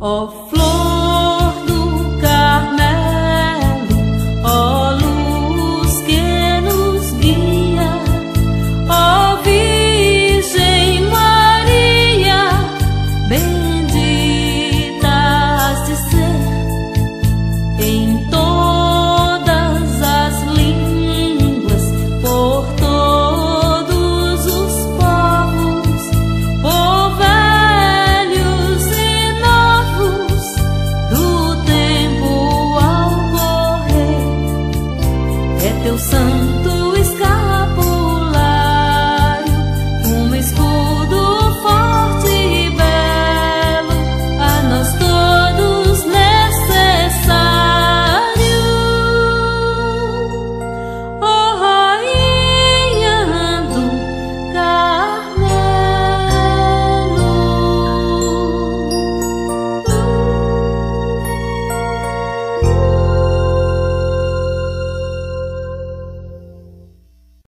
of flow.